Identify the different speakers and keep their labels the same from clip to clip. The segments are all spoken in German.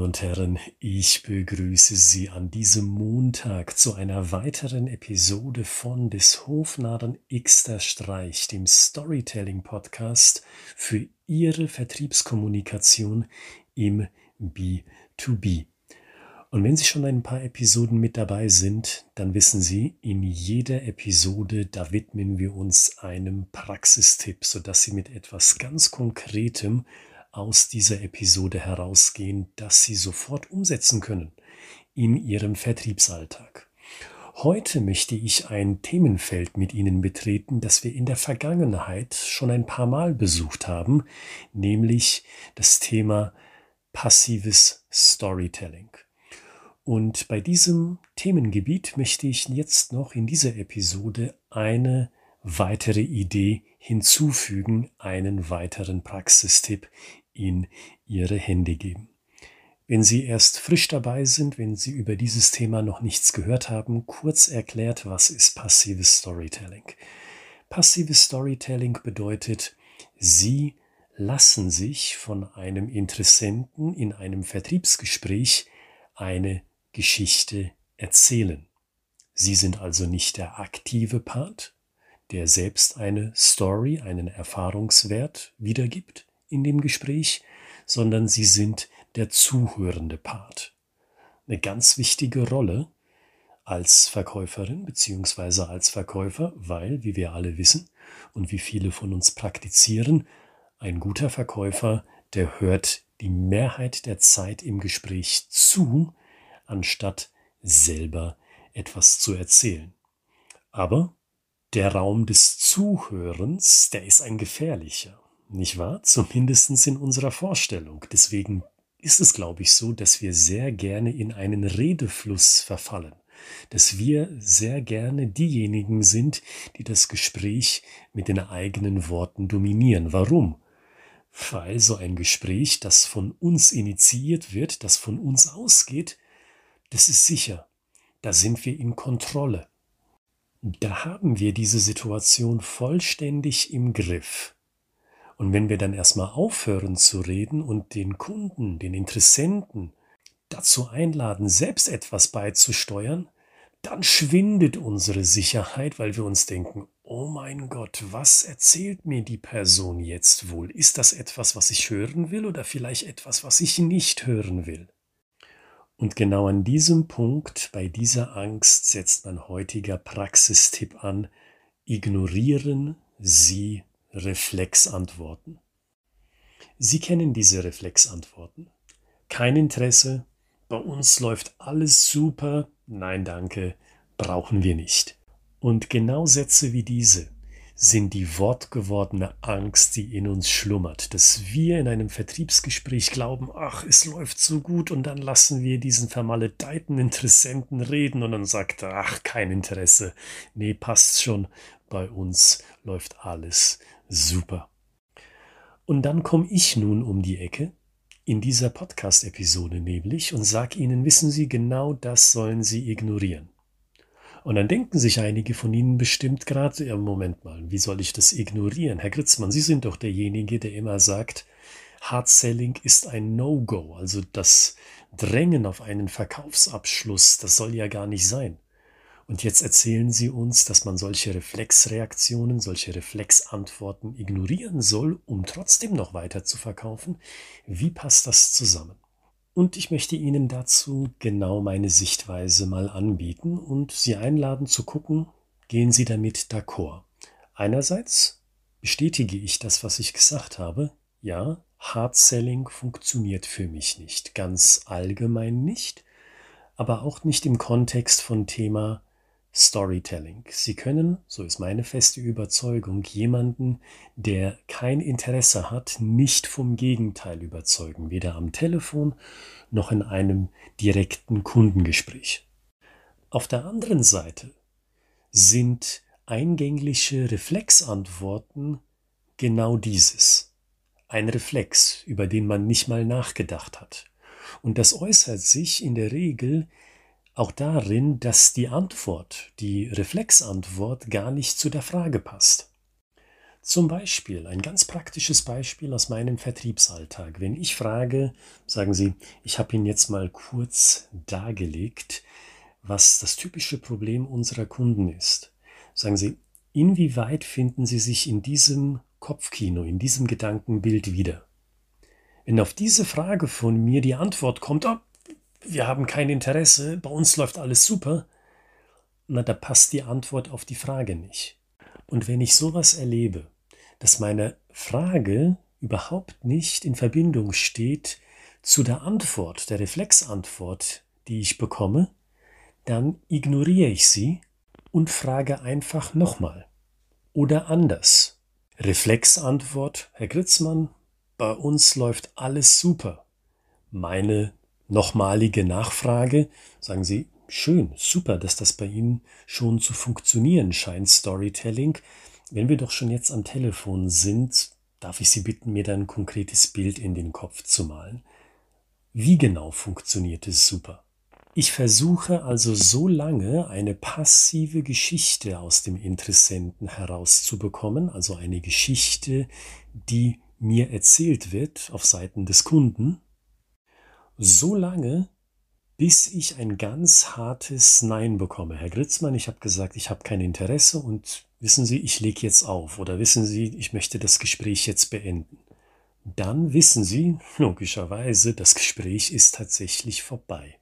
Speaker 1: Damen und Herren, ich begrüße Sie an diesem Montag zu einer weiteren Episode von des Hofnarren Xter Streich, dem Storytelling Podcast für Ihre Vertriebskommunikation im B2B. Und wenn Sie schon ein paar Episoden mit dabei sind, dann wissen Sie, in jeder Episode, da widmen wir uns einem Praxistipp, sodass Sie mit etwas ganz Konkretem aus dieser Episode herausgehen, das Sie sofort umsetzen können in Ihrem Vertriebsalltag. Heute möchte ich ein Themenfeld mit Ihnen betreten, das wir in der Vergangenheit schon ein paar Mal besucht haben, nämlich das Thema passives Storytelling. Und bei diesem Themengebiet möchte ich jetzt noch in dieser Episode eine weitere Idee hinzufügen, einen weiteren Praxistipp in Ihre Hände geben. Wenn Sie erst frisch dabei sind, wenn Sie über dieses Thema noch nichts gehört haben, kurz erklärt, was ist passives Storytelling? Passives Storytelling bedeutet, Sie lassen sich von einem Interessenten in einem Vertriebsgespräch eine Geschichte erzählen. Sie sind also nicht der aktive Part, der selbst eine Story, einen Erfahrungswert wiedergibt in dem Gespräch, sondern sie sind der zuhörende Part. Eine ganz wichtige Rolle als Verkäuferin beziehungsweise als Verkäufer, weil, wie wir alle wissen und wie viele von uns praktizieren, ein guter Verkäufer, der hört die Mehrheit der Zeit im Gespräch zu, anstatt selber etwas zu erzählen. Aber der Raum des Zuhörens, der ist ein gefährlicher, nicht wahr? Zumindest in unserer Vorstellung. Deswegen ist es, glaube ich, so, dass wir sehr gerne in einen Redefluss verfallen, dass wir sehr gerne diejenigen sind, die das Gespräch mit den eigenen Worten dominieren. Warum? Weil so ein Gespräch, das von uns initiiert wird, das von uns ausgeht, das ist sicher. Da sind wir in Kontrolle. Da haben wir diese Situation vollständig im Griff. Und wenn wir dann erstmal aufhören zu reden und den Kunden, den Interessenten dazu einladen, selbst etwas beizusteuern, dann schwindet unsere Sicherheit, weil wir uns denken, oh mein Gott, was erzählt mir die Person jetzt wohl? Ist das etwas, was ich hören will oder vielleicht etwas, was ich nicht hören will? Und genau an diesem Punkt, bei dieser Angst, setzt mein heutiger Praxistipp an. Ignorieren Sie Reflexantworten. Sie kennen diese Reflexantworten. Kein Interesse, bei uns läuft alles super, nein danke, brauchen wir nicht. Und genau Sätze wie diese sind die wortgewordene Angst, die in uns schlummert, dass wir in einem Vertriebsgespräch glauben, ach, es läuft so gut und dann lassen wir diesen vermaledeiten Interessenten reden und dann sagt er, ach, kein Interesse, nee, passt schon, bei uns läuft alles super. Und dann komme ich nun um die Ecke, in dieser Podcast-Episode nämlich, und sag Ihnen, wissen Sie, genau das sollen Sie ignorieren. Und dann denken sich einige von Ihnen bestimmt gerade, ja, Moment mal, wie soll ich das ignorieren? Herr Gritzmann, Sie sind doch derjenige, der immer sagt, Hard Selling ist ein No-Go, also das Drängen auf einen Verkaufsabschluss, das soll ja gar nicht sein. Und jetzt erzählen Sie uns, dass man solche Reflexreaktionen, solche Reflexantworten ignorieren soll, um trotzdem noch weiter zu verkaufen. Wie passt das zusammen? Und ich möchte Ihnen dazu genau meine Sichtweise mal anbieten und Sie einladen zu gucken, gehen Sie damit d'accord. Einerseits bestätige ich das, was ich gesagt habe. Ja, Hard Selling funktioniert für mich nicht, ganz allgemein nicht, aber auch nicht im Kontext von Thema Storytelling. Sie können, so ist meine feste Überzeugung, jemanden, der kein Interesse hat, nicht vom Gegenteil überzeugen, weder am Telefon noch in einem direkten Kundengespräch. Auf der anderen Seite sind eingängliche Reflexantworten genau dieses. Ein Reflex, über den man nicht mal nachgedacht hat. Und das äußert sich in der Regel auch darin, dass die Antwort, die Reflexantwort gar nicht zu der Frage passt. Zum Beispiel, ein ganz praktisches Beispiel aus meinem Vertriebsalltag. Wenn ich frage, sagen Sie, ich habe Ihnen jetzt mal kurz dargelegt, was das typische Problem unserer Kunden ist. Sagen Sie, inwieweit finden Sie sich in diesem Kopfkino, in diesem Gedankenbild wieder? Wenn auf diese Frage von mir die Antwort kommt, oh, wir haben kein Interesse, bei uns läuft alles super, na, da passt die Antwort auf die Frage nicht. Und wenn ich sowas erlebe, dass meine Frage überhaupt nicht in Verbindung steht zu der Antwort, der Reflexantwort, die ich bekomme, dann ignoriere ich sie und frage einfach nochmal. Oder anders. Reflexantwort, Herr Gritzmann, bei uns läuft alles super. Meine nochmalige Nachfrage, sagen Sie, schön, super, dass das bei Ihnen schon zu funktionieren scheint, Storytelling. Wenn wir doch schon jetzt am Telefon sind, darf ich Sie bitten, mir dann ein konkretes Bild in den Kopf zu malen. Wie genau funktioniert es super? Ich versuche also so lange eine passive Geschichte aus dem Interessenten herauszubekommen, also eine Geschichte, die mir erzählt wird auf Seiten des Kunden, so lange, bis ich ein ganz hartes Nein bekomme. Herr Gritzmann, ich habe gesagt, ich habe kein Interesse und wissen Sie, ich lege jetzt auf oder wissen Sie, ich möchte das Gespräch jetzt beenden. Dann wissen Sie, logischerweise, das Gespräch ist tatsächlich vorbei.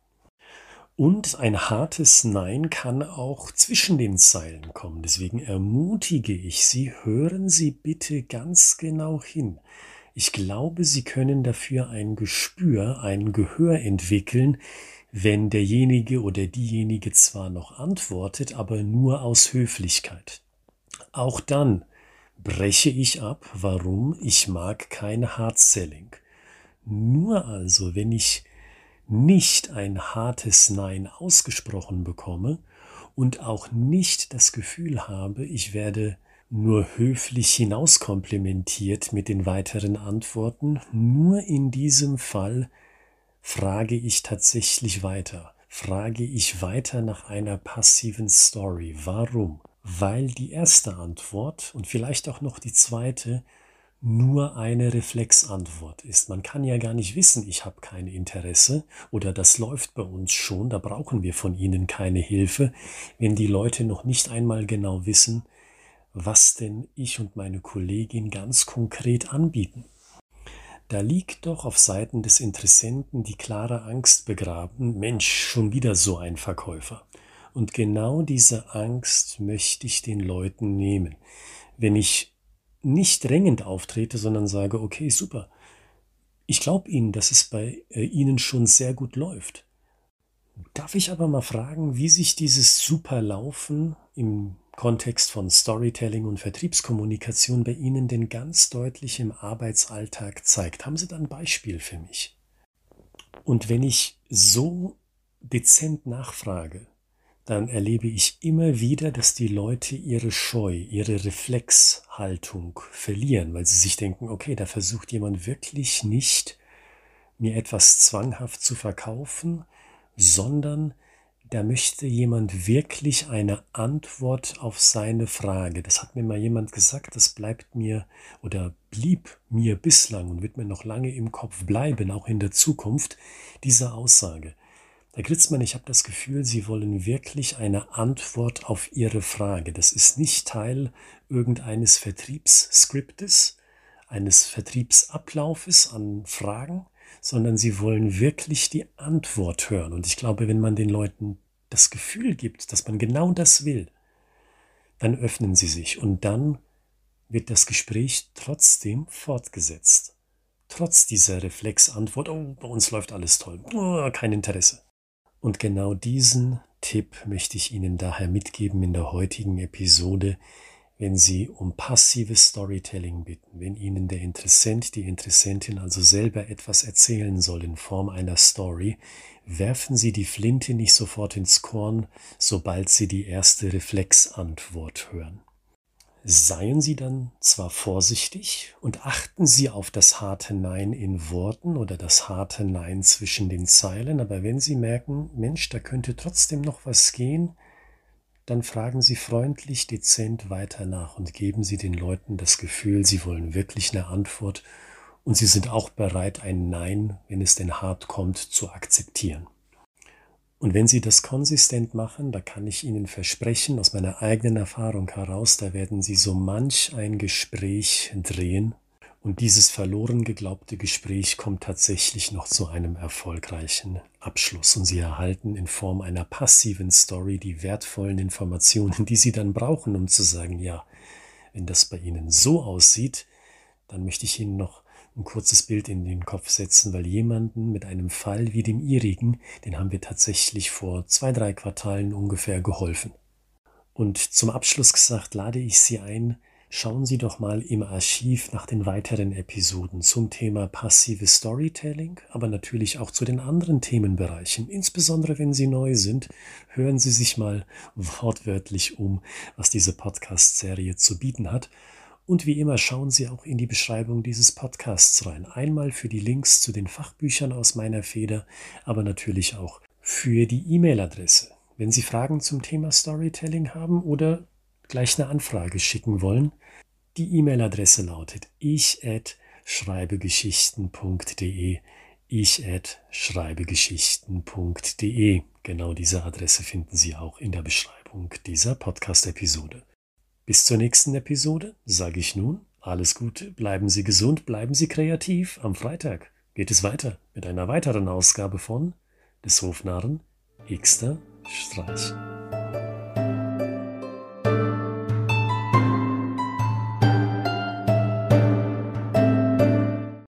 Speaker 1: Und ein hartes Nein kann auch zwischen den Zeilen kommen. Deswegen ermutige ich Sie, hören Sie bitte ganz genau hin. Ich glaube, Sie können dafür ein Gespür, ein Gehör entwickeln, wenn derjenige oder diejenige zwar noch antwortet, aber nur aus Höflichkeit. Auch dann breche ich ab, warum ich mag kein Hard-Selling. Nur also, wenn ich nicht ein hartes Nein ausgesprochen bekomme und auch nicht das Gefühl habe, ich werde nur höflich hinauskomplimentiert mit den weiteren Antworten. Nur in diesem Fall frage ich tatsächlich weiter. Frage ich weiter nach einer passiven Story. Warum? Weil die erste Antwort und vielleicht auch noch die zweite nur eine Reflexantwort ist. Man kann ja gar nicht wissen, ich habe kein Interesse oder das läuft bei uns schon, da brauchen wir von Ihnen keine Hilfe, wenn die Leute noch nicht einmal genau wissen, was denn ich und meine Kollegin ganz konkret anbieten. Da liegt doch auf Seiten des Interessenten die klare Angst begraben, Mensch, schon wieder so ein Verkäufer. Und genau diese Angst möchte ich den Leuten nehmen. Wenn ich nicht drängend auftrete, sondern sage, okay, super, ich glaube Ihnen, dass es bei äh, Ihnen schon sehr gut läuft. Darf ich aber mal fragen, wie sich dieses Superlaufen im Kontext von Storytelling und Vertriebskommunikation bei Ihnen denn ganz deutlich im Arbeitsalltag zeigt. Haben Sie da ein Beispiel für mich? Und wenn ich so dezent nachfrage, dann erlebe ich immer wieder, dass die Leute ihre Scheu, ihre Reflexhaltung verlieren, weil sie sich denken, okay, da versucht jemand wirklich nicht, mir etwas zwanghaft zu verkaufen, sondern da möchte jemand wirklich eine Antwort auf seine Frage. Das hat mir mal jemand gesagt, das bleibt mir oder blieb mir bislang und wird mir noch lange im Kopf bleiben, auch in der Zukunft, diese Aussage. Herr Gritzmann, ich habe das Gefühl, Sie wollen wirklich eine Antwort auf Ihre Frage. Das ist nicht Teil irgendeines Vertriebsskriptes, eines Vertriebsablaufes an Fragen, sondern sie wollen wirklich die Antwort hören. Und ich glaube, wenn man den Leuten das Gefühl gibt, dass man genau das will, dann öffnen sie sich und dann wird das Gespräch trotzdem fortgesetzt. Trotz dieser Reflexantwort, oh, bei uns läuft alles toll, oh, kein Interesse. Und genau diesen Tipp möchte ich Ihnen daher mitgeben in der heutigen Episode, wenn Sie um passives Storytelling bitten, wenn Ihnen der Interessent, die Interessentin also selber etwas erzählen soll in Form einer Story, werfen Sie die Flinte nicht sofort ins Korn, sobald Sie die erste Reflexantwort hören. Seien Sie dann zwar vorsichtig und achten Sie auf das harte Nein in Worten oder das harte Nein zwischen den Zeilen, aber wenn Sie merken, Mensch, da könnte trotzdem noch was gehen, dann fragen Sie freundlich, dezent weiter nach und geben Sie den Leuten das Gefühl, Sie wollen wirklich eine Antwort und Sie sind auch bereit, ein Nein, wenn es denn hart kommt, zu akzeptieren. Und wenn Sie das konsistent machen, da kann ich Ihnen versprechen, aus meiner eigenen Erfahrung heraus, da werden Sie so manch ein Gespräch drehen und dieses verloren geglaubte Gespräch kommt tatsächlich noch zu einem erfolgreichen Abschluss und Sie erhalten in Form einer passiven Story die wertvollen Informationen, die Sie dann brauchen, um zu sagen, ja, wenn das bei Ihnen so aussieht, dann möchte ich Ihnen noch ein kurzes Bild in den Kopf setzen, weil jemanden mit einem Fall wie dem Ihrigen, den haben wir tatsächlich vor zwei, drei Quartalen ungefähr geholfen. Und zum Abschluss gesagt, lade ich Sie ein, schauen Sie doch mal im Archiv nach den weiteren Episoden zum Thema passives Storytelling, aber natürlich auch zu den anderen Themenbereichen. Insbesondere wenn Sie neu sind, hören Sie sich mal wortwörtlich um, was diese Podcast-Serie zu bieten hat und wie immer schauen Sie auch in die Beschreibung dieses Podcasts rein. Einmal für die Links zu den Fachbüchern aus meiner Feder, aber natürlich auch für die E-Mail-Adresse. Wenn Sie Fragen zum Thema Storytelling haben oder gleich eine Anfrage schicken wollen, die E-Mail-Adresse lautet ich at schreibegeschichten.de ich at schreibegeschichten.de. Genau diese Adresse finden Sie auch in der Beschreibung dieser Podcast-Episode. Bis zur nächsten Episode sage ich nun alles Gute, bleiben Sie gesund, bleiben Sie kreativ. Am Freitag geht es weiter mit einer weiteren Ausgabe von des Hofnarren Xter Streich.